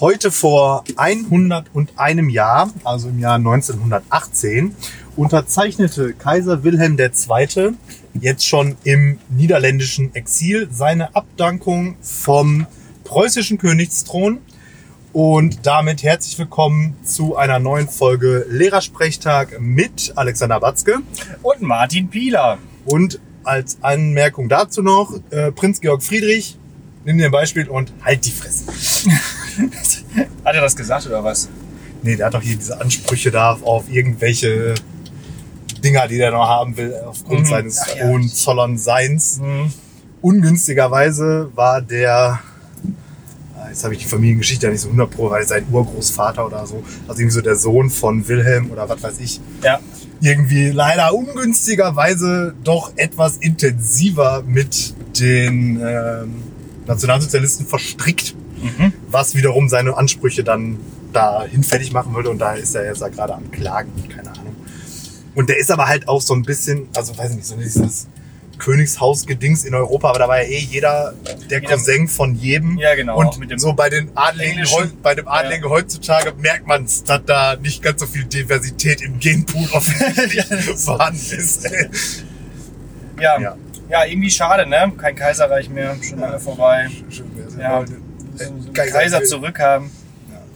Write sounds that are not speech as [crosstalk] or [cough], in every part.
Heute vor 101 Jahr, also im Jahr 1918, unterzeichnete Kaiser Wilhelm II., jetzt schon im niederländischen Exil, seine Abdankung vom preußischen Königsthron. Und damit herzlich willkommen zu einer neuen Folge Lehrersprechtag mit Alexander Watzke. Und Martin Pieler. Und als Anmerkung dazu noch, äh, Prinz Georg Friedrich, nimm dir ein Beispiel und halt die Fresse. [laughs] [laughs] Hat er das gesagt oder was? Nee, der hat doch hier diese Ansprüche da auf irgendwelche Dinger, die der noch haben will, aufgrund Mhm. seines Ach ja. Hohenzollern-Seins. Hm. Ungünstigerweise war der, ah, jetzt habe ich die Familiengeschichte ja nicht so 100 pro, weil sein Urgroßvater oder so, also irgendwie so der Sohn von Wilhelm oder was weiß ich, Ja. irgendwie leider ungünstigerweise doch etwas intensiver mit den ähm, Nationalsozialisten verstrickt, Mhm. was wiederum seine Ansprüche dann da hinfällig machen würde und da ist er jetzt gerade am Klagen, keine Ahnung. Und der ist aber halt auch so ein bisschen, also weiß ich nicht, so dieses Königshausgedings in Europa, aber da war ja eh jeder der Cousin von jedem. Ja, genau, Und so bei den Adligen, bei dem Adligen heutzutage merkt man es, dass da nicht ganz so viel Diversität im Genpool [laughs] offensichtlich Ja, vorhanden ist. Ja. Ja. ja. irgendwie schade, ne? Kein Kaiserreich mehr, schon lange vorbei. Schön wär's, Ja. So, so Kaiser- Kaiser zurückhaben.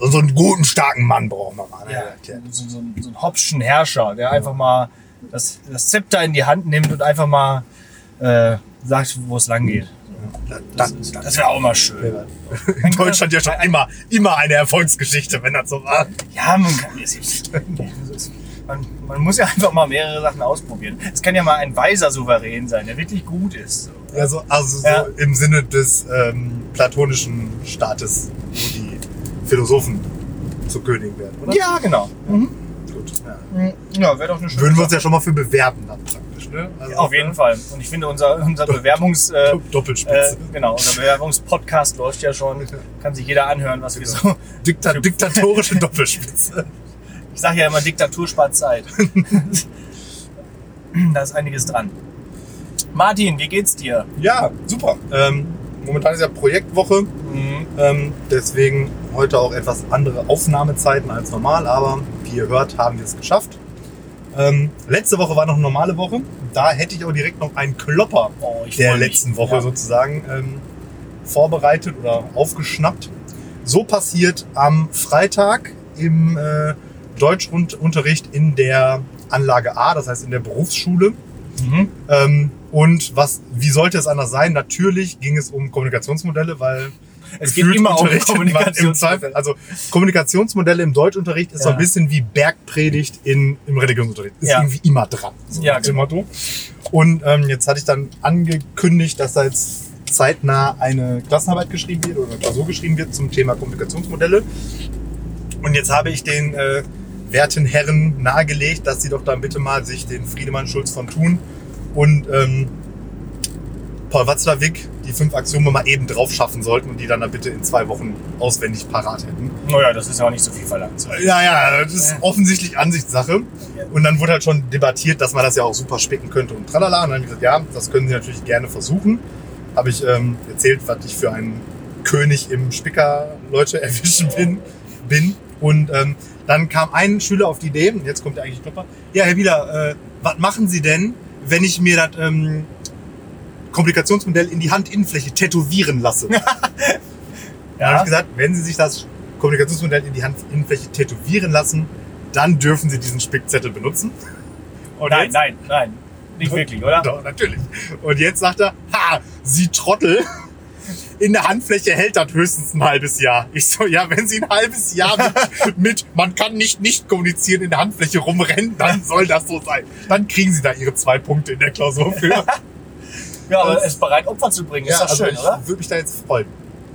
So so einen guten, starken Mann brauchen wir mal. ne? Ja. Ja. So, so, so einen Hopschen Herrscher, der einfach mal das, das Zepter in die Hand nimmt und einfach mal äh, sagt, wo es lang geht. Das, Das, das wäre auch mal schön. in Deutschland ja schon immer, immer eine Erfolgsgeschichte, wenn das so war. Ja, man kann man, man muss ja einfach mal mehrere Sachen ausprobieren. Es kann ja mal ein weiser Souverän sein, der wirklich gut ist. So. Also, also Ja. so im Sinne des ähm, platonischen Staates, wo die Philosophen zu Königen werden, oder? Ja, genau. Gut. Ja. Ja, wäre doch eine schöne Würden wir uns ja schon mal für bewerben dann praktisch, ne? Also, Auf jeden Fall. Und ich finde, unser, unser Bewerbungs... Äh, äh, Doppelspitze. genau, unser Bewerbungspodcast läuft ja schon. Kann sich jeder anhören, was wir so... Dikta diktatorische Doppelspitze. [laughs] Ich sage ja immer, Diktatur spart Zeit. [laughs] da ist einiges dran. Martin, wie geht's dir? Ja, super. Ähm, momentan ist ja Projektwoche, Mhm. ähm, deswegen heute auch etwas andere Aufnahmezeiten als normal, aber wie ihr hört, haben wir es geschafft. Ähm, letzte Woche war noch eine normale Woche. Da hätte ich auch direkt noch einen Klopper Oh, der letzten Woche Ja. sozusagen ähm, vorbereitet oder aufgeschnappt. So passiert am Freitag im äh, Deutschunterricht in der Anlage A, das heißt in der Berufsschule. Mhm. Ähm, und was, wie sollte es anders sein? Natürlich ging es um Kommunikationsmodelle, weil Es geht immer um man [laughs] im Kommunikationsmodelle. Zweifel, also Kommunikationsmodelle im Deutschunterricht ist so Ja. ein bisschen wie Bergpredigt in, im Religionsunterricht. Ist Ja. irgendwie immer dran. So Ja, genau. Motto. Und ähm, jetzt hatte ich dann angekündigt, dass da jetzt zeitnah eine Klassenarbeit geschrieben wird oder eine Klausur geschrieben wird zum Thema Kommunikationsmodelle. Und jetzt habe ich den äh, werten Herren nahegelegt, dass sie doch dann bitte mal sich den Friedemann Schulz von Thun und ähm, Paul Watzlawick die fünf Axiome mal eben drauf schaffen sollten und die dann, dann bitte in zwei Wochen auswendig parat hätten. Naja, das ist ja auch nicht so viel verlangt. So. Ja, ja, das ist Ja. offensichtlich Ansichtssache. Und dann wurde halt schon debattiert, dass man das ja auch super spicken könnte und tralala. Und dann habe ich gesagt, ja, das können Sie natürlich gerne versuchen. Habe ich ähm, erzählt, was ich für ein König im Spicker Leute [laughs] erwischen bin. bin. Und ähm, dann kam ein Schüler auf die Idee, und jetzt kommt der eigentliche Klopper, ja, Herr Wieler, äh, was machen Sie denn, wenn ich mir das ähm, Kommunikationsmodell in die Handinnenfläche tätowieren lasse? [laughs] Dann habe Ja? ich gesagt, wenn Sie sich das Kommunikationsmodell in die Handinnenfläche tätowieren lassen, dann dürfen Sie diesen Spickzettel benutzen. Und Nein, jetzt, nein, nein. Nicht wirklich, oder? Doch, natürlich. Und jetzt sagt er, ha, Sie Trottel. In der Handfläche hält das höchstens ein halbes Jahr. Ich so, ja, wenn Sie ein halbes Jahr mit, [laughs] mit man kann nicht nicht kommunizieren in der Handfläche rumrennen, dann soll das so sein. Dann kriegen Sie da Ihre zwei Punkte in der Klausur für. Ja, aber Das- es bereit, Opfer zu bringen, ist doch also schön, ich oder? würde mich da jetzt freuen.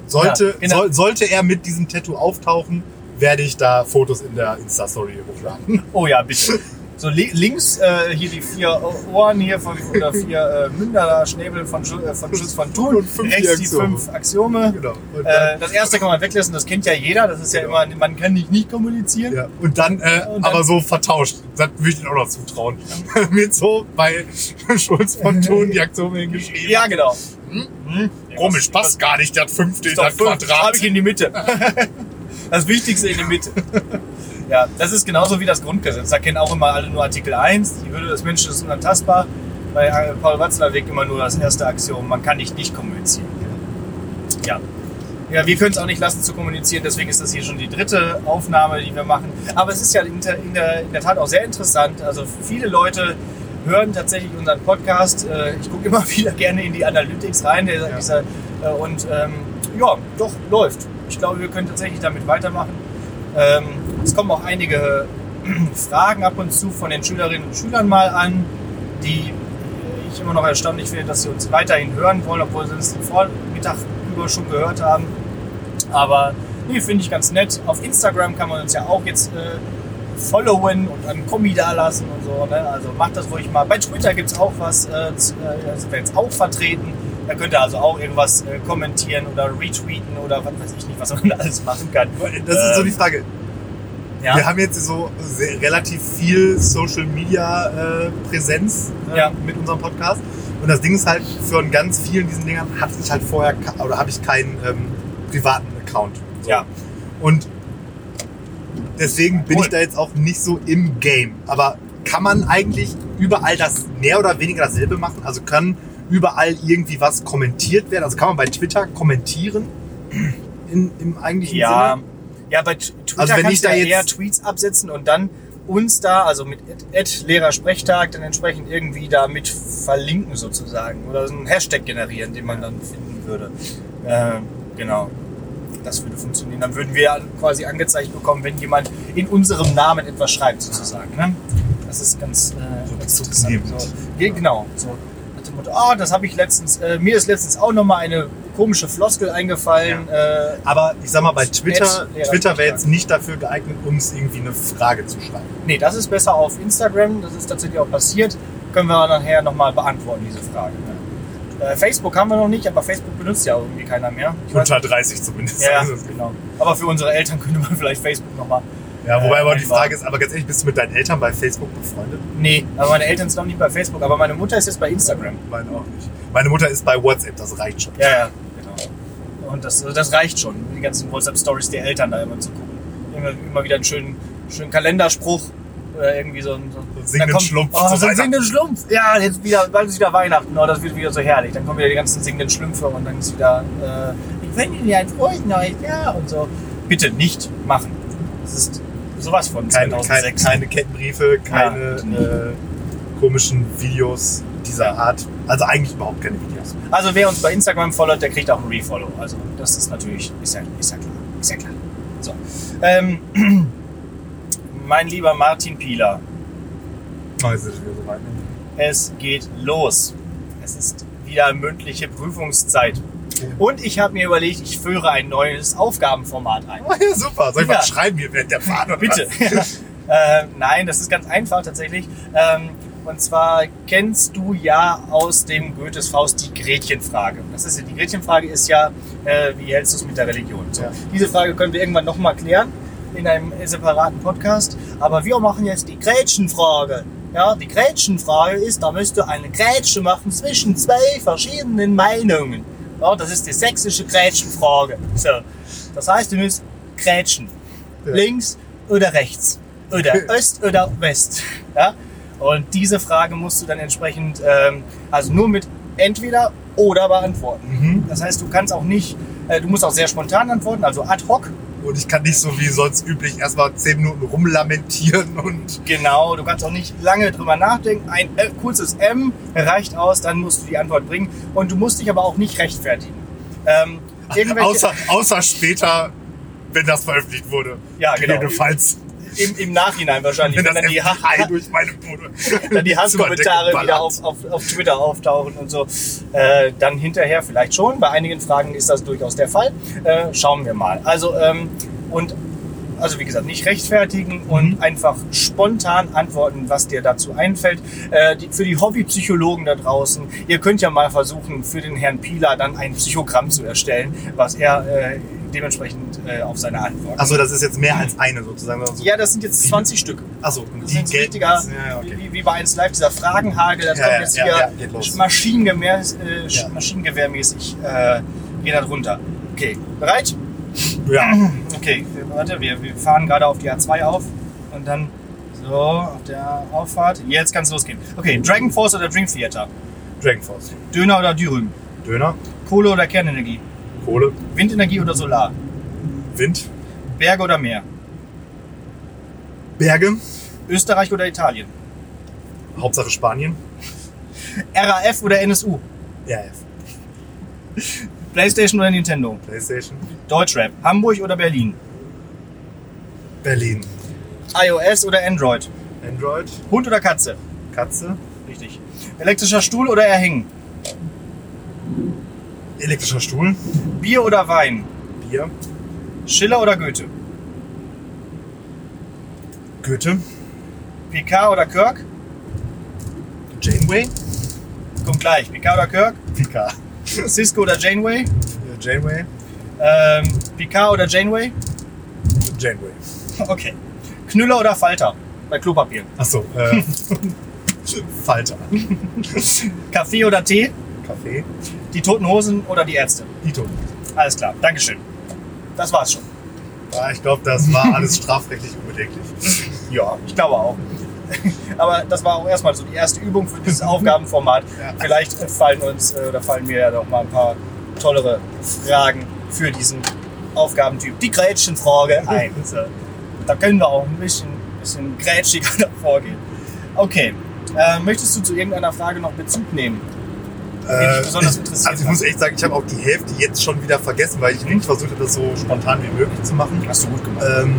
Sollte, Ja, genau. soll, sollte er mit diesem Tattoo auftauchen, werde ich da Fotos in der Insta-Story hochladen. Oh ja, bitte. [laughs] So li links äh, hier die vier Ohren hier von oder vier äh, Münder da, Schnäbel von, Schu äh, von Schutz von Thun. Rechts die Axiome. fünf Axiome. Genau. Äh, das erste kann man weglassen, das kennt ja jeder. Das ist ja Genau. immer, man kann nicht nicht kommunizieren. ja. und dann, äh, Und dann- aber so vertauscht. Das würde ich Ihnen auch noch zutrauen. [laughs] Mit so bei [laughs] Schulz von Thun die Aktion hingeschrieben. Ja, genau. Komisch, passt gar nicht, der fünfte in Ist doch das. Quadrat. Habe ich in die Mitte. [laughs] Das Wichtigste in die Mitte. Ja, das ist genauso wie das Grundgesetz. Da kennen auch immer alle nur Artikel 1, die Würde des Menschen ist unantastbar. Bei äh, Paul Watzlawick immer nur das erste Axiom, man kann nicht nicht kommunizieren. Ja. Ja, wir können es auch nicht lassen zu kommunizieren, deswegen ist das hier schon die dritte Aufnahme, die wir machen. Aber es ist ja in der, in der, in der Tat auch sehr interessant. Also viele Leute hören tatsächlich unseren Podcast. Äh, Ich gucke immer [laughs] wieder gerne in die Analytics rein. Der, Ja. dieser, äh, und ähm, ja, doch, läuft. Ich glaube, wir können tatsächlich damit weitermachen. Ähm, es kommen auch einige [clears throat] Fragen ab und zu von den Schülerinnen und Schülern mal an, die ich immer noch erstaunlich finde, dass sie uns weiterhin hören wollen, obwohl sie es den Vormittag über schon gehört haben. Aber nee, finde ich ganz nett. Auf Instagram kann man uns ja auch jetzt äh, followen und einen Kommi dalassen und so. Ne? Also macht das ruhig mal. Bei Twitter gibt es auch was, äh, äh, da sind wir jetzt auch vertreten. Da könnt ihr also auch irgendwas äh, kommentieren oder retweeten oder was weiß ich nicht, was man [laughs] alles machen kann. Das ist so die Frage. Ja. Wir haben jetzt so sehr, relativ viel Social Media äh, Präsenz äh, Ja. mit unserem Podcast. Und das Ding ist halt, für an ganz vielen diesen Dingern hatte ich halt vorher oder habe ich keinen ähm, privaten Account. So. Ja. Und deswegen bin Cool. ich da jetzt auch nicht so im Game. Aber kann man eigentlich überall das mehr oder weniger dasselbe machen? Also kann überall irgendwie was kommentiert werden? Also kann man bei Twitter kommentieren? In, Im eigentlichen Ja, Sinne? ja bei Twitter Also wenn kannst ich da ja jetzt- eher Tweets absetzen und dann uns da, also mit Ed Lehrersprechtag, dann entsprechend irgendwie da mit verlinken sozusagen oder so einen Hashtag generieren, den man dann finden würde. Äh, genau. Das würde funktionieren. Dann würden wir quasi angezeigt bekommen, wenn jemand in unserem Namen etwas schreibt sozusagen. Ne? Das ist ganz, äh, ganz interessant. So, genau. So dem Motto, ah, das habe ich letztens, äh, mir ist letztens auch nochmal eine komische Floskel eingefallen. Äh, Aber ich sag mal, bei Twitter, Twitter wäre jetzt nicht dafür geeignet, uns irgendwie eine Frage zu schreiben. Nee, das ist besser auf Instagram. Das ist tatsächlich auch passiert. Können wir nachher nochmal beantworten, diese Frage. Äh, Facebook haben wir noch nicht, aber Facebook benutzt ja irgendwie keiner mehr. Ich weiß- Unter 30 zumindest. ja, Also, [laughs] genau. Aber für unsere Eltern [laughs] könnte man vielleicht Facebook nochmal. Ja, wobei Äh, aber die. Frage ist, aber ganz ehrlich, bist du mit deinen Eltern bei Facebook befreundet? Nee, aber meine Eltern sind noch nicht bei Facebook, aber meine Mutter ist jetzt bei Instagram. Meine auch nicht. Meine Mutter ist bei WhatsApp, das reicht schon. Ja, ja, genau. Und das, das reicht schon, die ganzen WhatsApp-Stories der Eltern da immer zu gucken. Immer, immer wieder einen schönen, schönen Kalenderspruch oder irgendwie so ein so, singenden kommt- Schlumpf Oh, so ein singenden Schlumpf. Ja, jetzt wieder, bald ist wieder Weihnachten. Oh, das wird wieder so herrlich. Dann kommen wieder die ganzen singenden Schlümpfe und dann ist wieder, äh, ich wünsche dir ein frohes neues Jahr und so. Bitte nicht machen. Das ist sowas von Keine, keine, 2006. keine Kettenbriefe, keine nicht. äh, komischen Videos dieser Art. Also eigentlich überhaupt keine Videos. Also wer uns bei Instagram followt, der kriegt auch ein Refollow. Also das ist natürlich, ist ja, ist ja klar. Ist ja klar. So. Ähm, [clears throat] mein lieber Martin Pieler, Oh, jetzt ist es wieder so weit. es geht los. Es ist wieder mündliche Prüfungszeit. Und ich habe mir überlegt, ich führe ein neues Aufgabenformat ein. Oh, ja, super. Soll ich Ja. mal schreiben hier während der Fahrt? oder Bitte. [laughs] äh, nein, das ist ganz einfach tatsächlich. Ähm, und zwar kennst du ja aus dem Goethes Faust die Gretchenfrage. Das ist ja, die Gretchenfrage ist ja, äh, wie hältst du es mit der Religion? So, Ja. Diese Frage können wir irgendwann nochmal klären in einem separaten Podcast. Aber wir machen jetzt die Gretchenfrage. Ja, die Gretchenfrage ist, da müsst du eine Grätsche machen zwischen zwei verschiedenen Meinungen. Das ist die sächsische Grätschenfrage. So. Das heißt, du musst grätschen. Ja. Links oder rechts. Oder Ost oder West. Ja? Und diese Frage musst du dann entsprechend, ähm, also nur mit entweder oder beantworten. Mhm. Das heißt, du kannst auch nicht, äh, du musst auch sehr spontan antworten, also ad hoc. Und ich kann nicht so wie sonst üblich erstmal 10 Minuten rumlamentieren und Genau, du kannst auch nicht lange drüber nachdenken. Ein äh, kurzes M reicht aus, dann musst du die Antwort bringen. Und du musst dich aber auch nicht rechtfertigen. Ähm, außer, außer später, wenn das veröffentlicht wurde. Ja, genau. Gegebenenfalls, im, Im Nachhinein wahrscheinlich, wenn wenn, dann die, dann die Hasskommentare wieder auf, auf, auf Twitter auftauchen und so. Äh, dann hinterher vielleicht schon. Bei einigen Fragen ist das durchaus der Fall. Äh, schauen wir mal. Also, ähm, und also wie gesagt, nicht rechtfertigen und einfach spontan antworten, was dir dazu einfällt. Äh, die, für die Hobbypsychologen da draußen, ihr könnt ja mal versuchen, für den Herrn Pieler dann ein Psychogramm zu erstellen, was er äh, dementsprechend äh, auf seine Antwort. Achso, das ist jetzt mehr als eine sozusagen. Also, ja, das sind jetzt 20 Stück. Achso, und Das die ist Ja, okay. wie, wie bei 1 Live, dieser Fragenhagel, das Ja, kommt jetzt ja, hier ja. Maschinengewehr, äh. Maschinengewehrmäßig äh, geht da drunter. Okay, bereit? Ja. [clears throat] Okay, warte, wir, wir fahren gerade auf die A2 auf und dann so auf der Auffahrt. Jetzt kann es losgehen. Okay, Dragon Force oder Dream Theater? Dragon Force. Döner oder Dürüm? Döner, Kohle oder Kernenergie? Kohle, Windenergie oder Solar? Wind, Berge oder Meer? Berge, Österreich oder Italien? Hauptsache Spanien. RAF oder NSU? RF. Playstation oder Nintendo? Playstation. Deutschrap? Hamburg oder Berlin? Berlin. iOS oder Android? Android. Hund oder Katze? Katze. Richtig. Elektrischer Stuhl oder Erhängen? Elektrischer Stuhl. Bier oder Wein? Bier. Schiller oder Goethe? Goethe. PK oder Kirk? Janeway. Kommt gleich. PK oder Kirk? Pika. Cisco oder Janeway? Janeway. Ähm, PK oder Janeway? Janeway. Okay. Knüller oder Falter? Bei Klopapier. Achso. Äh, [laughs] Falter. Kaffee oder Tee? Kaffee. Die Toten Hosen oder die Ärzte? Ito. Alles klar. Dankeschön. Das war's schon. Ja, ich glaube, das war alles strafrechtlich unbedenklich. [laughs] Ja, ich glaube auch. [laughs] Aber das war auch erstmal so die erste Übung für dieses Aufgabenformat. Ja. Vielleicht fallen uns äh, oder fallen mir ja noch mal ein paar tollere Fragen für diesen Aufgabentyp. Die Grätschenfrage 1. [laughs] Da können wir auch ein bisschen, bisschen grätschiger vorgehen. Okay. Äh, möchtest du zu irgendeiner Frage noch Bezug nehmen? Äh, ich, also ich muss echt sagen, ich habe auch die Hälfte jetzt schon wieder vergessen, weil ich wirklich versucht habe, das so spontan wie möglich zu machen. Hast du gut gemacht. Ähm,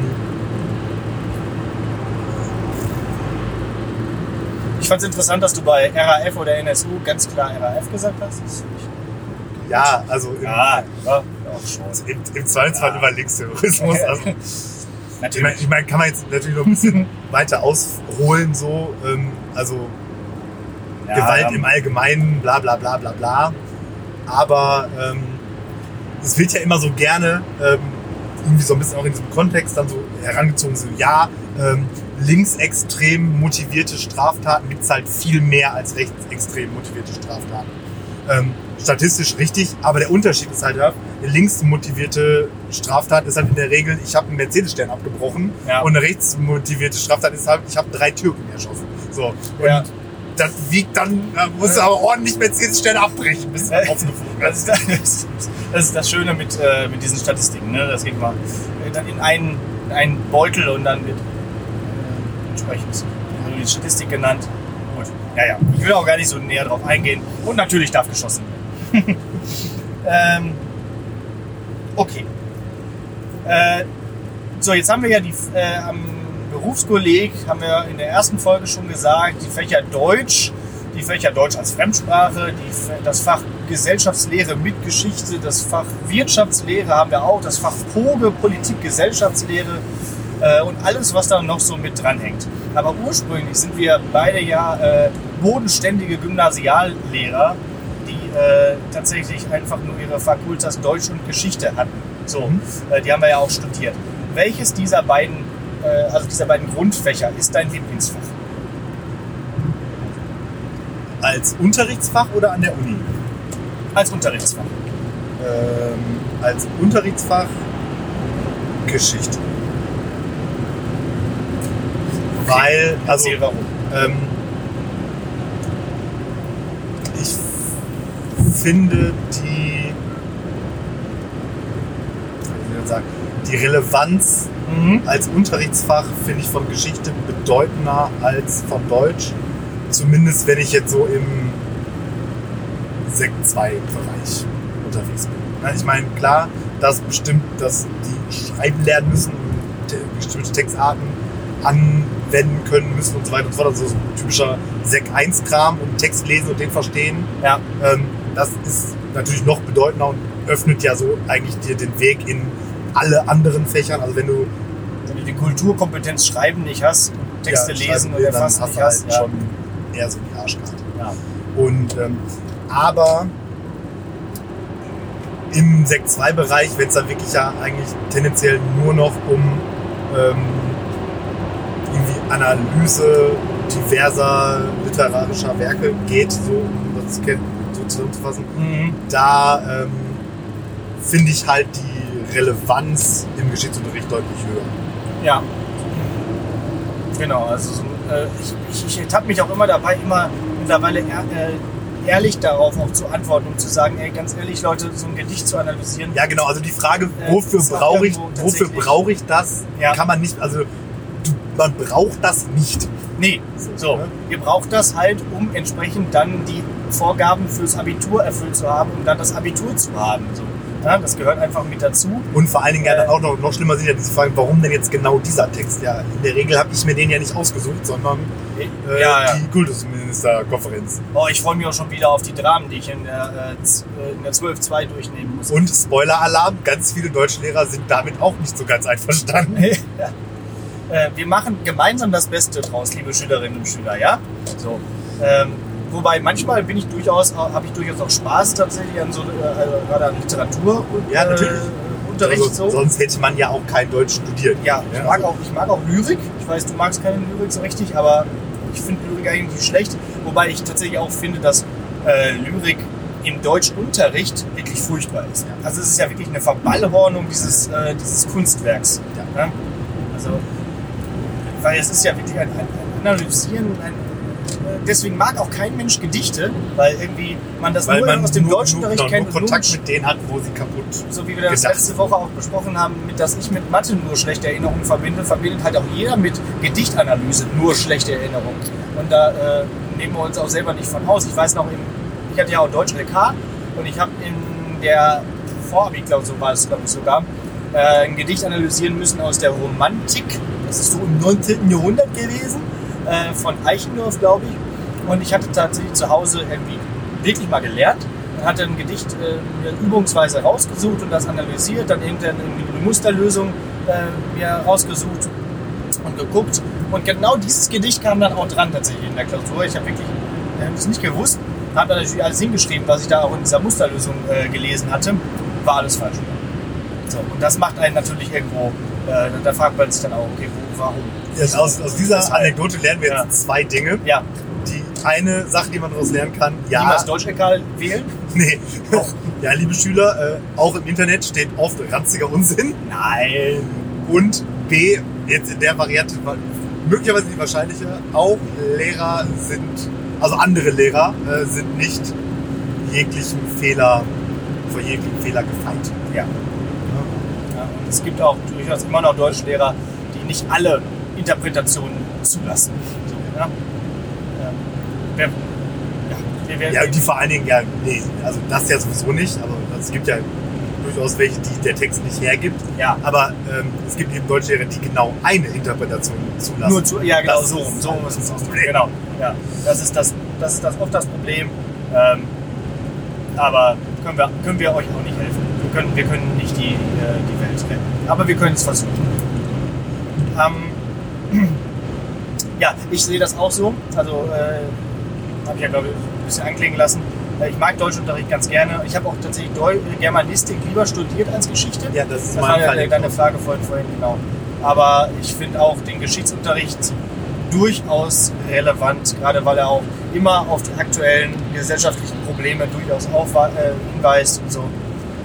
Ich fand es interessant, dass du bei RAF oder NSU ganz klar RAF gesagt hast. Ja, also im, Ja, ja, schon. im, im Zweifelsfall Ja. über Linksterrorismus. [laughs] Also, ich meine, ich mein, kann man jetzt natürlich noch ein bisschen [laughs] weiter ausholen, so, ähm, also Ja, Gewalt ähm, im Allgemeinen, bla bla bla bla bla. Aber ähm, es wird ja immer so gerne ähm, irgendwie so ein bisschen auch in diesem Kontext dann so herangezogen, so ja, ähm, linksextrem motivierte Straftaten gibt es halt viel mehr als rechtsextrem motivierte Straftaten. Ähm, statistisch richtig, aber der Unterschied ist halt, ja, eine links motivierte Straftat ist halt in der Regel, ich habe einen Mercedes-Stern abgebrochen Ja. und eine rechtsmotivierte Straftat ist halt, ich habe drei Türken erschossen. So. Und Ja. Das wiegt dann, da musst du aber ordentlich Mercedes-Stern abbrechen, bis Ja. aufgefunden Das ist, das, das ist das Schöne mit, äh, mit diesen Statistiken. Ne? Das geht mal äh, in einen, in einen Beutel und dann wird äh, entsprechend die Statistik genannt. Gut. Ja, ja. Ich will auch gar nicht so näher drauf eingehen. Und natürlich darf geschossen werden. [laughs] ähm, okay. Äh, so, jetzt haben wir ja die äh, am Berufskolleg, haben wir in der ersten Folge schon gesagt, die Fächer Deutsch, die Fächer Deutsch als Fremdsprache, die, das Fach Gesellschaftslehre mit Geschichte, das Fach Wirtschaftslehre haben wir auch, das Fach Poge, Politik, Gesellschaftslehre äh, und alles, was da noch so mit dranhängt. Aber ursprünglich sind wir beide ja äh, bodenständige Gymnasiallehrer, die äh, tatsächlich einfach nur ihre Fakultas Deutsch und Geschichte hatten. So, Mhm. äh, die haben wir ja auch studiert. Welches dieser beiden, also dieser beiden Grundfächer ist dein Lieblingsfach? Als Unterrichtsfach oder an der Uni? Als Unterrichtsfach. Ähm, als Unterrichtsfach Geschichte. Weil, also warum. ähm, ich finde die, wie soll ich das sagen, die Relevanz Mhm. als Unterrichtsfach finde ich von Geschichte bedeutender als von Deutsch. Zumindest wenn ich jetzt so im Sekt 2 Bereich unterwegs bin. Na, Ich meine, klar, dass bestimmt, dass die schreiben lernen müssen und te- bestimmte Textarten anwenden können müssen und so weiter und so fort. Also so typischer Sek 1 Kram und Text lesen und den verstehen. Ja. Ähm, das ist natürlich noch bedeutender und öffnet ja so eigentlich dir den Weg in alle anderen Fächern. Also wenn du Wenn du die Kulturkompetenz Schreiben nicht hast, Texte ja, lesen erfassen hast nicht du hast, halt ja. schon eher so die Arschkarte. Ja. Und ähm, aber im Sekt 2 Bereich, wenn es dann wirklich ja eigentlich tendenziell nur noch um ähm, irgendwie Analyse diverser literarischer Werke geht, so um das so zusammenzufassen, Mhm. da ähm, finde ich halt die Relevanz im Geschichtsunterricht deutlich höher. Ja. Genau, also so, äh, ich, ich, ich ertappe mich auch immer dabei, immer mittlerweile ehr, äh, ehrlich darauf auch zu antworten und zu sagen, ey, ganz ehrlich, Leute, so ein Gedicht zu analysieren. Ja, genau. Also die Frage, Äh, wofür war brauche ich, wofür brauche ich das, Ja. kann man nicht, also du, man braucht das nicht. Nee, so. ne? Ihr braucht das halt, um entsprechend dann die Vorgaben fürs Abitur erfüllt zu haben, um dann das Abitur zu haben. So. Ja, das gehört einfach mit dazu. Und vor allen Dingen ja Äh. dann auch noch, noch schlimmer sind ja diese Fragen, warum denn jetzt genau dieser Text? Ja, in der Regel habe ich mir den ja nicht ausgesucht, sondern äh, ja, ja. die Kultusministerkonferenz. Oh, ich freue mich auch schon wieder auf die Dramen, die ich in der, äh, äh, in der 12.2 durchnehmen muss. Und Spoiler-Alarm, ganz viele Deutschlehrer sind damit auch nicht so ganz einverstanden. [laughs] ja. äh, wir machen gemeinsam das Beste draus, liebe Schülerinnen und Schüler, ja? So. Ähm, wobei manchmal bin ich durchaus, habe ich durchaus auch Spaß tatsächlich an so äh, äh, gerade an Literatur und Ja, natürlich. äh, Unterricht Also, so. Sonst hätte man ja auch kein Deutsch studiert. Ja, ich Ja, mag, also- auch, ich mag auch Lyrik. Ich weiß, du magst keine Lyrik so richtig, aber ich finde Lyrik eigentlich nicht schlecht. Wobei ich tatsächlich auch finde, dass äh, Lyrik im Deutschunterricht wirklich furchtbar ist. Also es ist ja wirklich eine Verballhornung dieses, äh, dieses Kunstwerks. Ja. Also, weil es ist ja wirklich ein, ein, Analysieren, ein, deswegen mag auch kein Mensch Gedichte, weil irgendwie man das Weil nur man aus dem nur, Deutschunterricht nur, kennt nur Kontakt mit denen hat, wo sie kaputt so wie wir das letzte Woche auch besprochen haben, mit dass ich mit Mathe nur schlechte Erinnerungen verbinde, verbindet halt auch jeder mit Gedichtanalyse nur schlechte Erinnerungen. Und da äh, nehmen wir uns auch selber nicht von aus. Ich weiß noch, ich hatte ja auch Deutsch LK und ich habe in der Vorabi, glaube so war es, glaube ich sogar, äh, ein Gedicht analysieren müssen aus der Romantik. Das ist so im 19. Jahrhundert gewesen, äh, von Eichendorff, glaube ich. Und ich hatte tatsächlich zu Hause irgendwie wirklich mal gelernt und hatte ein Gedicht äh, übungsweise rausgesucht und das analysiert, dann irgendwie eine Musterlösung äh, mir rausgesucht und geguckt. Und genau dieses Gedicht kam dann auch dran tatsächlich in der Klausur. Ich habe wirklich äh, das nicht gewusst, habe dann natürlich alles hingeschrieben, was ich da auch in dieser Musterlösung äh, gelesen hatte. War alles falsch. So, und das macht einen natürlich irgendwo, äh, da fragt man sich dann auch, okay, warum? Jetzt aus, aus dieser Deshalb. Anekdote lernen wir jetzt Ja. zwei Dinge. Ja, Die eine Sache, die man daraus lernen kann, ja, niemals Deutsch-Ekal wählen? [laughs] nee, ja, liebe Schüler, äh, auch im Internet steht oft ranziger Unsinn. Nein. Und B, jetzt in der Variante, möglicherweise die wahrscheinliche, auch Lehrer sind, also andere Lehrer äh, sind nicht jeglichen Fehler, vor jeglichen Fehler gefeit. Ja. Es gibt auch durchaus immer noch Deutschlehrer, die nicht alle Interpretationen zulassen. So, ja. Ähm, wer, ja, werden Ja, die vor allen Dingen, ja, nee, also das ja sowieso nicht, aber es gibt ja durchaus welche, die der Text nicht hergibt. ja, Aber ähm, es gibt eben Deutschlehrer, die genau eine Interpretation zulassen. nur zu, ja genau Das so, ist so muss es. Problem. Genau, ja, das ist das, das ist das oft das Problem. Ähm, aber können wir, können wir euch auch nicht helfen. Wir können, wir können nicht die, äh, die Welt retten. Aber wir können es versuchen. Ähm, [clears throat] ja, ich sehe das auch so. Also äh, habe ich ja glaube ich ein bisschen anklingen lassen. Äh, Ich mag Deutschunterricht ganz gerne. Ich habe auch tatsächlich Deu Germanistik lieber studiert als Geschichte. Ja, das ist Das war ja deine Frage vorhin, vorhin, genau. Aber ich finde auch den Geschichtsunterricht durchaus relevant, gerade weil er auch immer auf die aktuellen gesellschaftlichen Probleme durchaus äh, hinweist und so.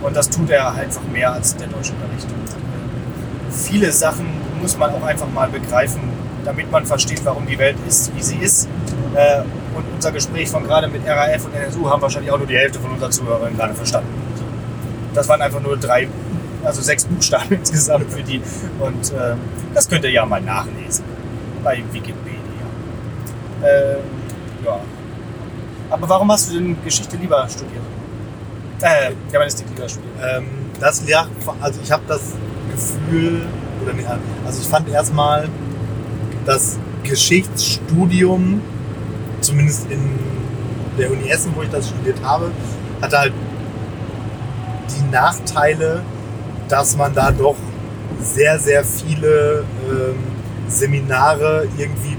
Und das tut er einfach mehr als der Deutschunterricht. Und, äh, viele Sachen muss man auch einfach mal begreifen, damit man versteht, warum die Welt ist, wie sie ist. Äh, und unser Gespräch von gerade mit RAF und NSU haben wahrscheinlich auch nur die Hälfte von unseren Zuhörern gerade verstanden. Das waren einfach nur drei, also sechs Buchstaben [laughs] insgesamt für die. Und äh, das könnt ihr ja mal nachlesen bei Wikipedia. Ähm, ja. Aber warum hast du denn Geschichte lieber studiert? Äh, Germanistik studiert. Ähm, das ja, also ich habe das Gefühl, oder nee, also ich fand erstmal das Geschichtsstudium, zumindest in der Uni Essen, wo ich das studiert habe, hatte halt die Nachteile, dass man da doch sehr, sehr viele ähm, Seminare irgendwie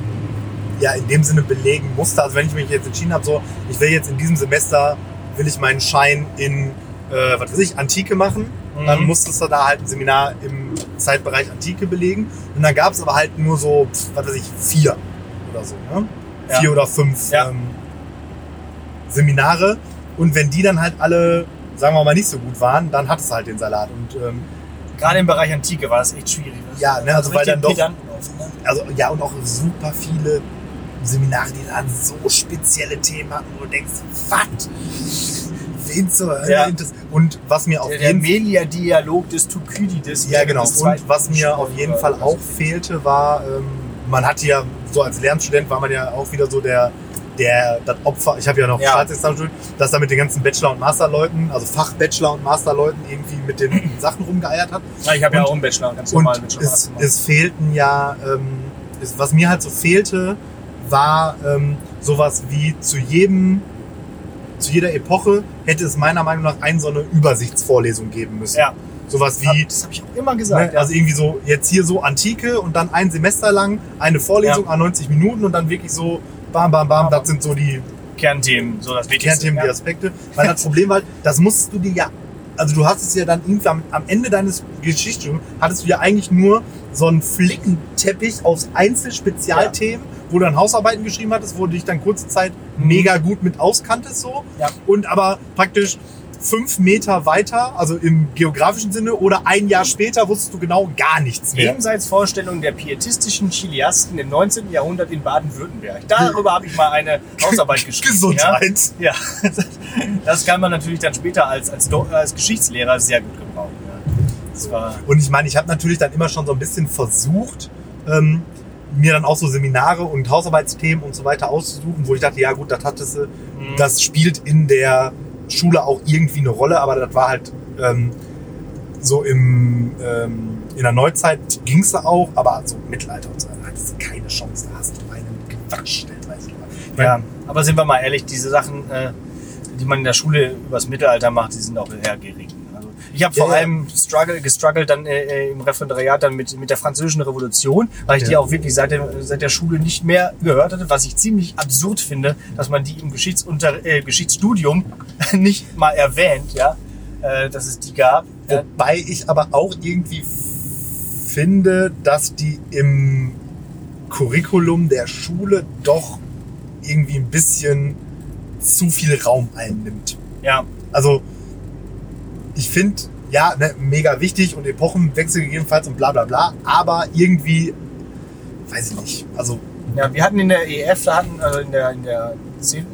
ja in dem Sinne belegen musste. Also wenn ich mich jetzt entschieden habe, so ich will jetzt in diesem Semester will ich meinen Schein in äh, was weiß ich Antike machen, dann Mhm. musstest du da halt ein Seminar im Zeitbereich Antike belegen. Und dann gab es aber halt nur so, was weiß ich, vier oder so, ne? Ja. Vier oder fünf Ja. ähm, Seminare. Und wenn die dann halt alle, sagen wir mal, nicht so gut waren, dann hat es halt den Salat. Und ähm, Gerade im Bereich Antike war das echt schwierig. Das Ja, ne, also weil richtig dann doch- oft, ne? Also ja, und auch super viele Seminare, die dann so spezielle Themen hatten, wo du denkst, was? Wen zur Hölle Ja. Und was mir auf Der, jeden Fall Melia-Dialog des Thukydides. Ja, genau. des Und was mir auf jeden Fall auch fehlte, war, ähm, man hatte ja, so als Lernstudent war man ja auch wieder so der, der, das Opfer, ich habe ja noch Ja. Staatsexamen studiert, dass da mit den ganzen Bachelor- und Masterleuten, also Fach-Bachelor- und Masterleuten irgendwie mit den [clears throat] Sachen rumgeeiert hat. Ja, ich habe ja auch einen Bachelor, ganz Und normal Bachelor. es, es fehlten ja, ähm, es, was mir halt so fehlte, war ähm, sowas wie zu jedem, zu jeder Epoche hätte es meiner Meinung nach eine so eine Übersichtsvorlesung geben müssen. ja, Sowas wie, das habe ich auch immer gesagt. Ne? Also irgendwie so, jetzt hier so Antike und dann ein Semester lang eine Vorlesung an 90 Minuten und dann wirklich so bam, bam, bam, Aber- das sind so die Kernthemen, so das Wichtigste. Kernthemen, die ja. Aspekte. Weil das Problem war, halt, das musst du dir ja, also du hast es ja dann irgendwie am, am Ende deines Geschichtsstudiums, hattest du ja eigentlich nur so einen Flickenteppich aus Einzelspezialthemen, wo du dann Hausarbeiten geschrieben hattest, wo du dich dann kurze Zeit Mhm. mega gut mit auskanntest so. Ja. Und aber praktisch fünf Meter weiter, also im geografischen Sinne, oder ein Jahr später wusstest du genau gar nichts mehr. Jenseitsvorstellung der pietistischen Chiliasten im 19. Jahrhundert in Baden-Württemberg. Darüber habe ich mal eine Hausarbeit [laughs] geschrieben. Gesundheit. Ja? ja, [laughs] das kann man natürlich dann später als, als, als Geschichtslehrer sehr gut gebrauchen. Ja. Und ich meine, ich habe natürlich dann immer schon so ein bisschen versucht, ähm, mir dann auch so Seminare und Hausarbeitsthemen und so weiter auszusuchen, wo ich dachte, ja gut, das hattest du, Mhm. das spielt in der Schule auch irgendwie eine Rolle, aber das war halt ähm, so im, ähm, in der Neuzeit ging's da auch, aber so Mittelalter und so, da hattest du keine Chance, da hast du einen Quatsch stellenweise meine, ja, aber sind wir mal ehrlich, diese Sachen, äh, die man in der Schule übers Mittelalter macht, die sind auch eher gering. Ich habe Ja, vor allem struggle, gestruggelt dann äh, äh, im Referendariat dann mit, mit der französischen Revolution, weil ich die auch wirklich seit der, seit der Schule nicht mehr gehört hatte, was ich ziemlich absurd finde, dass man die im Geschichtsunter äh, Geschichtsstudium [laughs] nicht mal erwähnt, ja, äh, dass es die gab. Wobei ich aber auch irgendwie finde, dass die im Curriculum der Schule doch irgendwie ein bisschen zu viel Raum einnimmt. ja, Also ich finde, ja, ne, mega wichtig und Epochenwechsel gegebenenfalls und bla bla bla, aber irgendwie, weiß ich nicht. Also Ja, wir hatten in der EF, da hatten, also in der, in der 10.,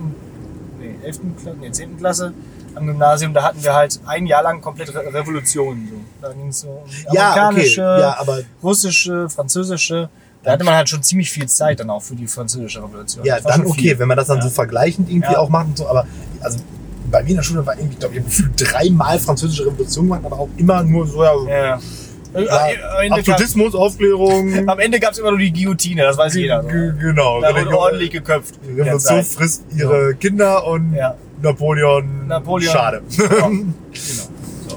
nee, 11. Klasse, nee, 10. Klasse am Gymnasium, da hatten wir halt ein Jahr lang komplett Re Revolution. So. Da ging es so um ja, okay, amerikanische, ja, aber russische, französische. Da hatte man halt schon ziemlich viel Zeit dann auch für die französische Revolution. ja, dann okay, viel. wenn man das dann Ja. so vergleichend irgendwie Ja. auch macht und so, aber also bei mir in der Schule war irgendwie, glaube ich, gefühlt dreimal französische Revolution gemacht, aber auch immer nur so, ja, Ja. ja, Am Ende gab- Absolutismus, Aufklärung. Am Ende gab es immer nur die Guillotine, das weiß jeder. So. Genau. Da wurde Religion- ordentlich geköpft. Die Revolution frisst ihre Kinder und Ja. Napoleon, Napoleon. schade. Ja, genau. So. [laughs]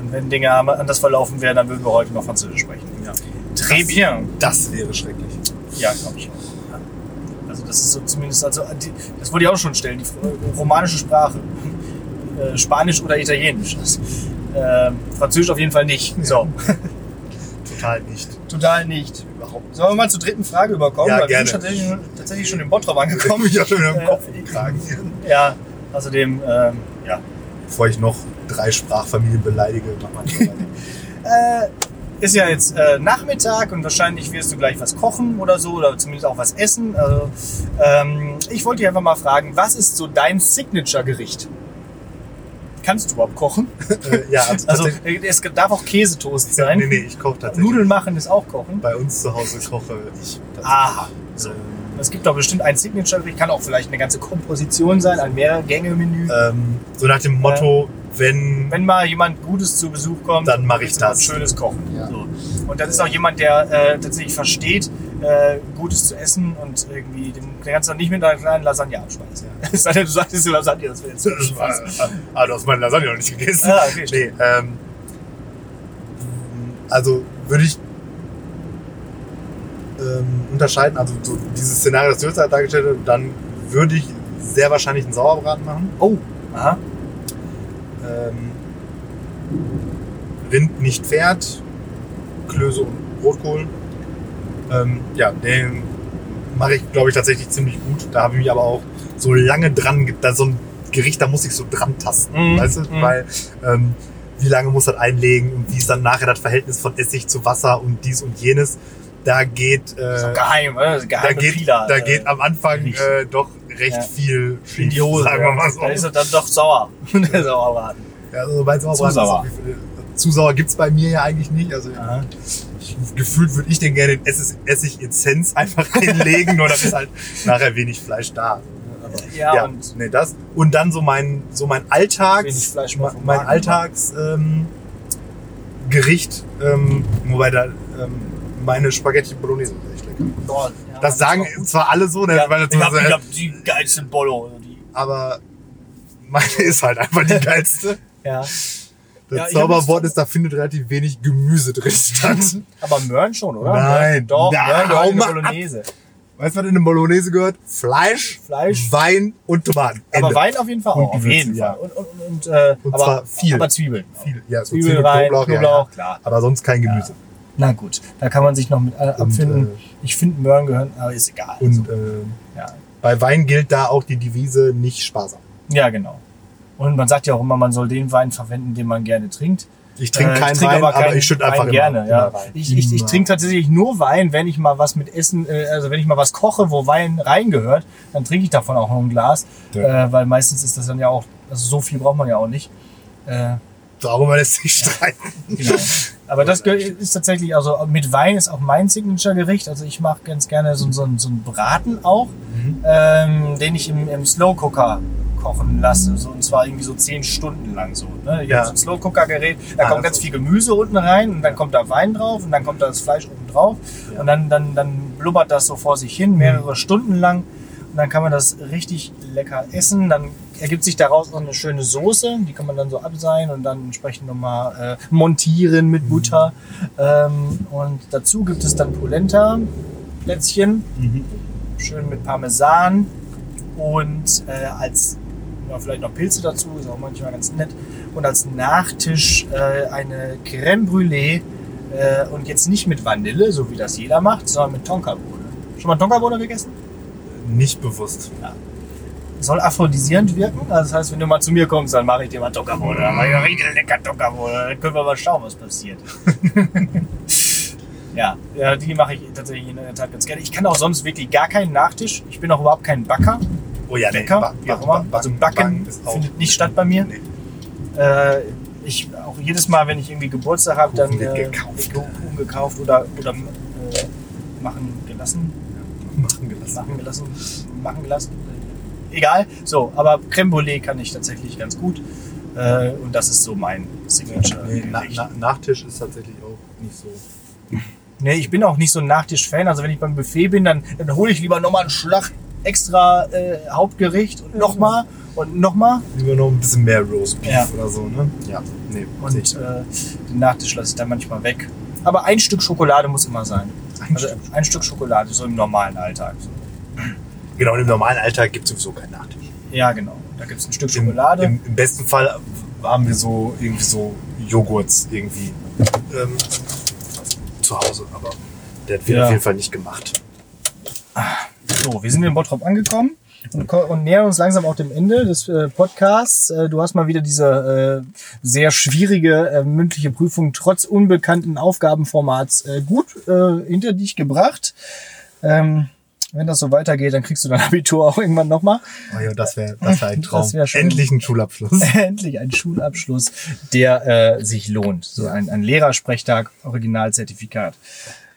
Und wenn Dinge anders verlaufen wären, dann würden wir heute noch Französisch sprechen. Ja. Très bien. Das wäre schrecklich. Ja, glaube ich auch. Das ist so zumindest, also das wollte ich auch schon stellen, die äh, romanische Sprache. Äh, Spanisch oder Italienisch. Das, ähm, Französisch auf jeden Fall nicht. So. Total nicht. Total nicht. Überhaupt. Sollen wir mal zur dritten Frage überkommen? Ja, Weil gerne. wir sind tatsächlich, schon- tatsächlich schon im Bottrop angekommen. Ich habe schon im Äh, Kopf getragen. ja, außerdem, ähm, ja. Bevor ich noch drei Sprachfamilien beleidige, mach mal. [laughs] Äh, ist ja jetzt äh, Nachmittag und wahrscheinlich wirst du gleich was kochen oder so oder zumindest auch was essen. Also, ähm, ich wollte dich einfach mal fragen, was ist so dein Signature-Gericht? Kannst du überhaupt kochen? äh, ja, [laughs] also, Also es darf auch Käsetoast sein. Nee, nee, ich koche tatsächlich. Nudeln machen ist auch Kochen. Bei uns zu Hause koche ich. Ah, so. Es gibt doch bestimmt ein Signature-Gericht, kann auch vielleicht eine ganze Komposition sein, ein Mehrgänge-Menü. ähm, so nach dem Motto, wenn, Wenn mal jemand Gutes zu Besuch kommt, Dann mach ich du das. Schönes kochen. Ja. So. Und das ist auch jemand, der äh, tatsächlich versteht, äh, Gutes zu essen und irgendwie den, den ganzen Tag nicht mit einer kleinen Lasagne abspeist. Ja. [laughs] Es sei denn, du sagtest du Lasagne, das wäre jetzt war, ah, du hast meine Lasagne noch nicht gegessen. Ah, okay, nee, ähm, also würde ich ähm, unterscheiden, also so dieses Szenario, das du jetzt halt dargestellt hast, dann würde ich sehr wahrscheinlich einen Sauerbraten machen. Oh, aha. Ähm, Rind nicht Pferd, Klöße und Rotkohl. Ähm, ja, den mache ich, glaube ich, tatsächlich ziemlich gut. Da habe ich mich aber auch so lange dran, da so ein Gericht, da muss ich so dran tasten, Mhm, weißt du? mhm. Weil ähm, wie lange muss das einlegen und wie ist dann nachher das Verhältnis von Essig zu Wasser und dies und jenes. Da geht, Das ist äh, doch geheim, oder? Das ist da geheime geht, Fehler, da äh, geht am Anfang äh, doch recht Ja. viel in die Hose. sagen wir mal so. Da ist er dann doch sauer. [laughs] Der Sauerbraten. Ja, also bei Sauerbraten Zu sauer. ist es- Zu sauer gibt's bei mir ja eigentlich nicht. Also Aha. gefühlt würde ich den gerne in Essig- Essig-Essenz einfach einlegen, nur dann ist halt [laughs] nachher wenig Fleisch da. Aber, Ja, ja, und nee, das. Und dann so mein, so mein Alltags, mein Magen. Alltags, ähm, ähm, wobei da, ähm, meine Spaghetti Bolognese ist echt lecker. Boah, Das sagen zwar alle so, ne, Ja, weil das ich so- hab, die geilste Bollo. Aber meine [laughs] ist halt einfach die [laughs] geilste. ja. Das Ja, Zauberwort ist, da findet relativ wenig Gemüse drin statt. [laughs] Aber Möhren schon, oder? Nein. Doch, Na, Möhren hau gehören in Bolognese. Weißt du, was in eine Bolognese gehört? Fleisch, Fleisch. Wein und Tomaten. Aber Ende. Wein auf jeden Fall Und auch. Auf jeden ja. Fall. Und, und, und, äh, Und aber, zwar viel. Aber Zwiebeln. Viel, ja, so Zwiebeln Zwiebeln, rein, Knoblauch, Knoblauch, ja, klar. ja. Aber sonst kein Gemüse. Na gut, da kann man sich noch mit äh, abfinden. äh, ich finde Möhren gehören, aber ist egal. Und äh, ja. bei Wein gilt da auch die Devise nicht sparsam. ja, genau. Und man sagt ja auch immer, man soll den Wein verwenden, den man gerne trinkt. Ich trinke Äh, keinen ich trink Wein, aber, keinen ich schütte einfach Wein immer, gerne. immer ja. rein. Ich, ich, ich Immer. trinke tatsächlich nur Wein, wenn ich mal was mit Essen, äh, also wenn ich mal was koche, wo Wein reingehört, dann trinke ich davon auch noch ein Glas, Ja. äh, weil meistens ist das dann ja auch, also so viel braucht man ja auch nicht. Äh, Darüber lässt sich streiten. Genau. Aber das ist tatsächlich, also mit Wein ist auch mein Signature-Gericht. Also ich mache ganz gerne so, so, so einen Braten auch, Mhm. ähm, den ich im, im Slow-Cooker kochen lasse. So, und zwar irgendwie so zehn Stunden lang so. Ne? Ich Ja. habe so ein Slow-Cooker-Gerät, da Ah, kommt ganz viel Gemüse unten rein und dann kommt da Wein drauf und dann kommt da das Fleisch oben drauf. Ja. Und dann, dann, dann blubbert das so vor sich hin, mehrere Stunden lang. Und dann kann man das richtig lecker essen. Dann ergibt sich daraus auch eine schöne Soße. Die kann man dann so abseihen und dann entsprechend nochmal äh, montieren mit Butter. Ähm, und dazu gibt es dann Polenta-Plätzchen. Schön mit Parmesan. Und äh, als ja, vielleicht noch Pilze dazu, ist auch manchmal ganz nett. Und als Nachtisch äh, eine Crème Brûlée. Äh, und jetzt nicht mit Vanille, so wie das jeder macht, sondern mit Tonkabohne. Schon mal Tonkabohne gegessen? Nicht bewusst. Soll aphrodisierend wirken. Also das heißt, wenn du mal zu mir kommst, dann mache ich dir mal Tonkabohne. Dann mache ich richtig lecker Tonkabohne. Dann können wir mal schauen, was passiert. [laughs] ja, die mache ich tatsächlich in der Tat ganz gerne. Ich kann auch sonst wirklich gar keinen Nachtisch. Ich bin auch überhaupt kein Backer. Oh ja, nee, Bäcker, Ba- wie auch immer. Also Backen auch- findet nicht statt bei mir. Nee. Äh, ich auch jedes Mal, wenn ich irgendwie Geburtstag habe, dann äh, gekauft. wird Kuchen gekauft oder, oder äh, machen gelassen. Machen gelassen. machen gelassen, machen gelassen. Egal. So, aber Creme Brûlée kann ich tatsächlich ganz gut. Äh, und das ist so mein Signature. Nee, na, na, Nachtisch ist tatsächlich auch nicht so. [laughs] Nee, ich bin auch nicht so ein Nachtisch-Fan. Also wenn ich beim Buffet bin, dann, dann hole ich lieber nochmal einen Schlag extra äh, Hauptgericht und nochmal und nochmal. Lieber noch ein bisschen mehr Roast Beef Ja. oder so, ne? Ja, nee. Und äh, den Nachtisch lasse ich dann manchmal weg. Aber ein Stück Schokolade muss immer sein. Ein Also Stück. ein Stück Schokolade, so im normalen Alltag. [laughs] Genau, im normalen Alltag gibt es sowieso keinen Nachtisch. Ja, genau. Da gibt es ein Stück Schokolade. im, Im besten Fall haben wir so irgendwie so Joghurts irgendwie ähm, zu Hause, aber der wird Ja. auf jeden Fall nicht gemacht. So, wir sind in Bottrop angekommen und, und nähern uns langsam auch dem Ende des äh, Podcasts. Äh, du hast mal wieder diese äh, sehr schwierige äh, mündliche Prüfung trotz unbekannten Aufgabenformats äh, gut äh, hinter dich gebracht. Ähm, wenn das so weitergeht, dann kriegst du dein [laughs] Abitur auch irgendwann nochmal. Oh ja, das wäre das wär ein [laughs] Traum. Wär. Endlich ein Schulabschluss. [laughs] Endlich ein Schulabschluss, der äh, sich lohnt. So ein, ein Lehrersprechtag, Originalzertifikat.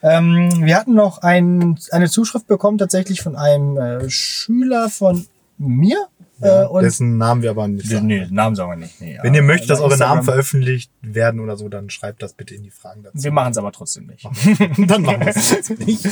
Ähm, wir hatten noch ein, eine Zuschrift bekommen, tatsächlich von einem äh, Schüler von mir. Ja, äh, und dessen Namen wir aber nicht sagen. nee, Namen sagen wir nicht. Nee, Wenn ihr möchtet, dass bei eure Namen veröffentlicht werden oder so, dann schreibt das bitte in die Fragen dazu. Wir machen es aber trotzdem nicht. [laughs] dann machen wir es nicht.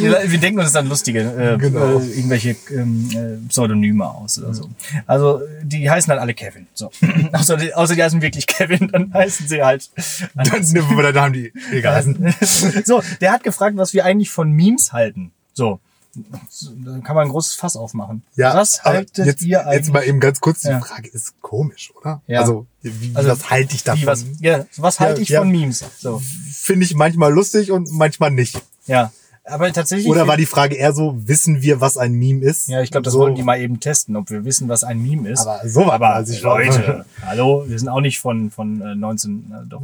Wir, wir denken uns dann lustige, äh, Genau. äh, irgendwelche ähm, äh, Pseudonyme aus oder so. Also die heißen dann alle Kevin. So. [laughs] außer, die, außer die heißen wirklich Kevin, dann heißen sie halt. Dann, dann haben die egal. [laughs] so, der hat gefragt, was wir eigentlich von Memes halten. So. Da kann man ein großes Fass aufmachen. Ja, was haltet jetzt, ihr eigentlich? jetzt mal eben ganz kurz, die Ja. Frage ist komisch, oder? Ja. Also, wie, Also, was halte ich davon? Was, ja, was halte ich ja. von Memes? So, Finde ich manchmal lustig und manchmal nicht. ja. Aber tatsächlich. Oder war die Frage eher so, wissen wir, was ein Meme ist? Ja, ich glaube, das so, wollten die mal eben testen, ob wir wissen, was ein Meme ist. Aber so war Aber als ich war. Leute, hallo, wir sind auch nicht von, von äh, 19, äh, doch.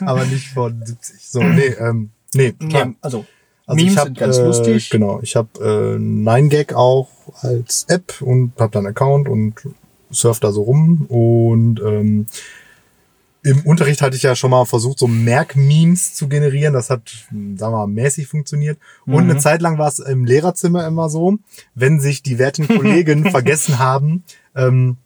[laughs] aber nicht von 70. So, nee, ähm, nee, klar. Nee, also, Also Memes ich hab, sind ganz äh, lustig. Genau, ich habe äh, 9gag auch als App und habe da einen Account und surf da so rum. Und ähm, im Unterricht hatte ich ja schon mal versucht, so Merk-Memes zu generieren. Das hat, sagen wir mal, mäßig funktioniert. Und Mhm. eine Zeit lang war es im Lehrerzimmer immer so, wenn sich die werten Kollegen [laughs] vergessen haben, ähm,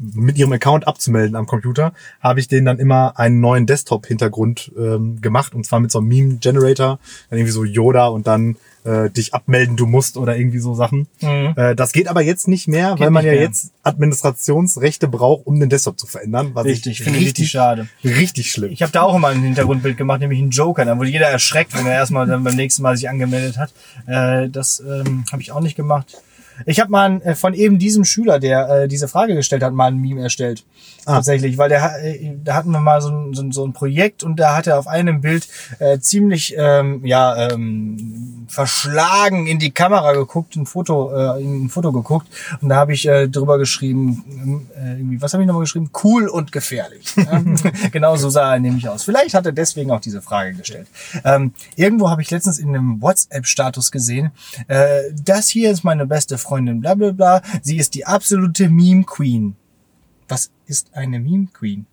mit ihrem Account abzumelden am Computer, habe ich denen dann immer einen neuen Desktop-Hintergrund ähm, gemacht und zwar mit so einem Meme-Generator, dann irgendwie so Yoda und dann äh, dich abmelden du musst oder irgendwie so Sachen. Mhm. Äh, das geht aber jetzt nicht mehr, Geht weil man ja mehr. jetzt Administrationsrechte braucht, um den Desktop zu verändern. Was Richtig, ich finde ich richtig schade. Richtig schlimm. Ich habe da auch immer ein Hintergrundbild gemacht, nämlich einen Joker. Da wurde jeder erschreckt, wenn er erstmal dann beim nächsten Mal sich angemeldet hat. Äh, das ähm, habe ich auch nicht gemacht. Ich habe mal äh, von eben diesem Schüler, der äh, diese Frage gestellt hat, mal ein Meme erstellt. Ah. Tatsächlich, weil der, äh, da hatten wir mal so ein, so, ein, so ein Projekt und da hat er auf einem Bild äh, ziemlich ähm, ja ähm, verschlagen in die Kamera geguckt, ein Foto, äh, in ein Foto geguckt und da habe ich äh, drüber geschrieben, ähm, äh, irgendwie, was habe ich nochmal geschrieben? Cool und gefährlich. [laughs] Ja? [laughs] genau so sah er nämlich aus. Vielleicht hat er deswegen auch diese Frage gestellt. Ähm, irgendwo habe ich letztens in einem WhatsApp-Status gesehen, äh, das hier ist meine beste Freundin, bla bla bla. Sie ist die absolute Meme-Queen. Was ist eine Meme-Queen?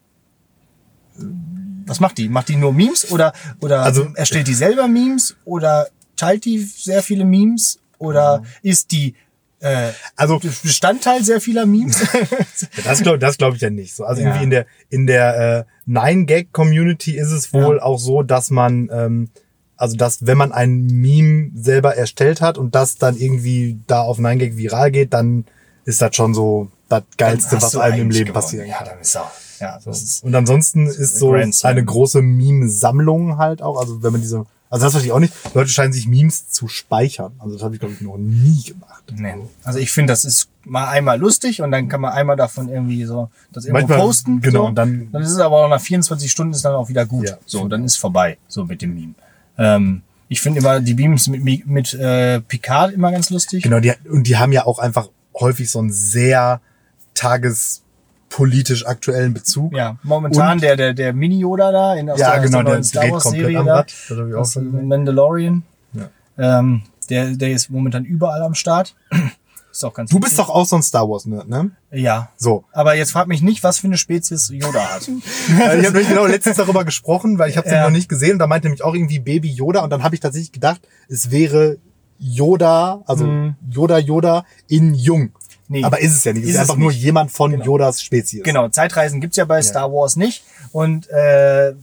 Was macht die? Macht die nur Memes oder, oder Also- erstellt die selber Memes oder teilt die sehr viele Memes oder ist die äh, Also Bestandteil sehr vieler Memes? [laughs] das glaube das glaub ich ja nicht so. Also Ja. irgendwie in der in der äh, 9gag-Community ist es wohl auch so, dass man ähm, also dass wenn man ein Meme selber erstellt hat und das dann irgendwie da auf 9gag viral geht, dann ist das schon so das Geilste, was einem im Leben gewonnen. passieren Ja, kann. dann ist er. Ja, das ist Und ansonsten ist so Grand Slam. eine große Meme-Sammlung halt auch. Also wenn man diese, also das verstehe ich auch nicht. Leute scheinen sich Memes zu speichern. Also das habe ich glaube ich noch nie gemacht. Nee. Also ich finde, das ist mal einmal lustig und dann kann man einmal davon irgendwie so das irgendwo Manchmal- posten. genau, So. und dann- dann ist es aber auch nach 24 Stunden ist dann auch wieder gut. Ja. So, dann ist vorbei. So mit dem Meme. Ähm, ich finde immer die Memes mit, mit, mit äh, Picard immer ganz lustig. Genau, die, und die haben ja auch einfach häufig so einen sehr tagespolitisch aktuellen Bezug. Ja, momentan Und- der, der, der Mini-Yoda da in aus Ja, der, aus genau, der der Star dreht Wars komplett Serie am da. Rad. Das. Mandalorian. Ja. Ähm, der, der ist momentan überall am Start. Ist auch ganz Du bist doch auch so ein Star Wars Nerd, ne? Ja. So. Aber jetzt frag mich nicht, was für eine Spezies Yoda hat. [laughs] Äh, ich habe nämlich genau letztens darüber gesprochen, weil ich habe den [laughs] Ja. noch nicht gesehen und da meinte nämlich auch irgendwie Baby Yoda und dann habe ich tatsächlich gedacht, es wäre Yoda, also Mhm. Yoda Yoda in jung. Nee. Aber ist es ja nicht. Es Ist ist, es einfach nur jemand von Genau. Yodas Spezies. Genau, Zeitreisen gibt's ja bei Star Wars nicht. Und äh,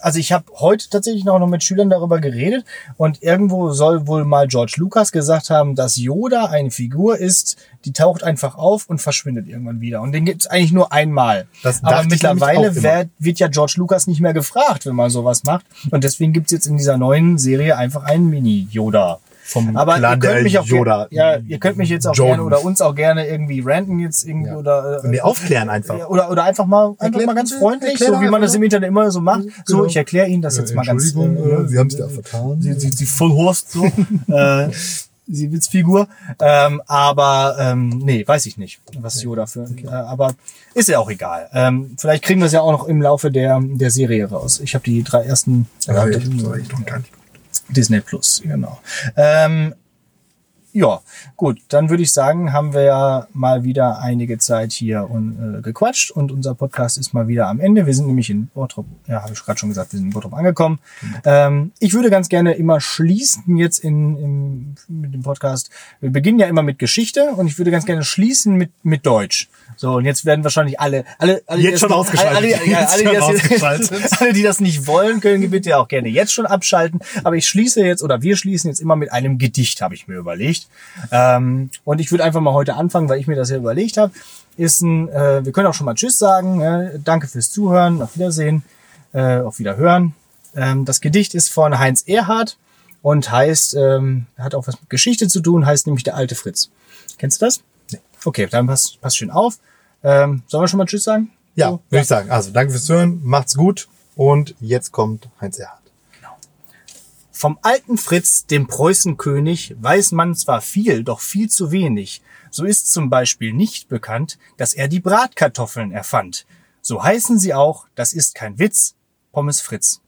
also ich habe heute tatsächlich noch, mit Schülern darüber geredet und irgendwo soll wohl mal George Lucas gesagt haben, dass Yoda eine Figur ist, die taucht einfach auf und verschwindet irgendwann wieder. Und den gibt's eigentlich nur einmal. Das Aber mittlerweile wird, wird ja George Lucas nicht mehr gefragt, wenn man sowas macht. Und deswegen gibt's jetzt in dieser neuen Serie einfach einen Mini-Yoda. Vom Aber Clan ihr könnt mich auch Yoda. Ja, ihr könnt mich jetzt auch Jordan. gerne oder uns auch gerne irgendwie ranten jetzt irgendwie Ja. oder äh, aufklären einfach. Oder, oder einfach mal, einfach Erklär- mal ganz freundlich, erklär so wie man das im Internet immer so macht. So, Genau. ich erkläre Ihnen das jetzt mal ganz. Entschuldigung, äh, äh, Sie haben sich da vertan. Sie, sie, sie Vollhorst so. [laughs] äh, sie Witzfigur. Ähm, aber ähm, nee, weiß ich nicht, was Yoda für. Äh, aber ist ja auch egal. Ähm, vielleicht kriegen wir es ja auch noch im Laufe der, der Serie raus. Ich habe die drei ersten Ja, äh, ich echt noch gar nicht. Disney Plus, genau. Ähm, ja, gut, dann würde ich sagen, haben wir ja mal wieder einige Zeit hier und, äh, gequatscht und unser Podcast ist mal wieder am Ende. Wir sind nämlich in Bottrop, ja, habe ich gerade schon gesagt, wir sind in Bottrop angekommen. Ähm, ich würde ganz gerne immer schließen jetzt in, im, mit dem Podcast. Wir beginnen ja immer mit Geschichte und ich würde ganz gerne schließen mit, mit Deutsch. So, und jetzt werden wahrscheinlich alle, alle, alle Jetzt schon ausgeschaltet. Alle, alle, ja, Jetzt alle, die schon das, ausgeschaltet. [laughs] alle, die das nicht wollen, können bitte auch gerne jetzt schon abschalten. Aber ich schließe jetzt oder wir schließen jetzt immer mit einem Gedicht, habe ich mir überlegt. Ähm, und ich würde einfach mal heute anfangen, weil ich mir das ja überlegt habe. Ist ein, äh, wir können auch schon mal Tschüss sagen. Äh, danke fürs Zuhören, auf Wiedersehen, äh, auf Wiederhören. Ähm, das Gedicht ist von Heinz Erhardt und heißt, ähm, hat auch was mit Geschichte zu tun, heißt nämlich der alte Fritz. Kennst du das? Nee. Okay, dann passt, passt schön auf. Ähm, sollen wir schon mal Tschüss sagen? Ja, So, würde ich sagen. Also danke fürs Zuhören, macht's gut und jetzt kommt Heinz Erhardt. Vom alten Fritz, dem Preußenkönig, weiß man zwar viel, doch viel zu wenig. So ist zum Beispiel nicht bekannt, dass er die Bratkartoffeln erfand. So heißen sie auch, das ist kein Witz, Pommes Fritz.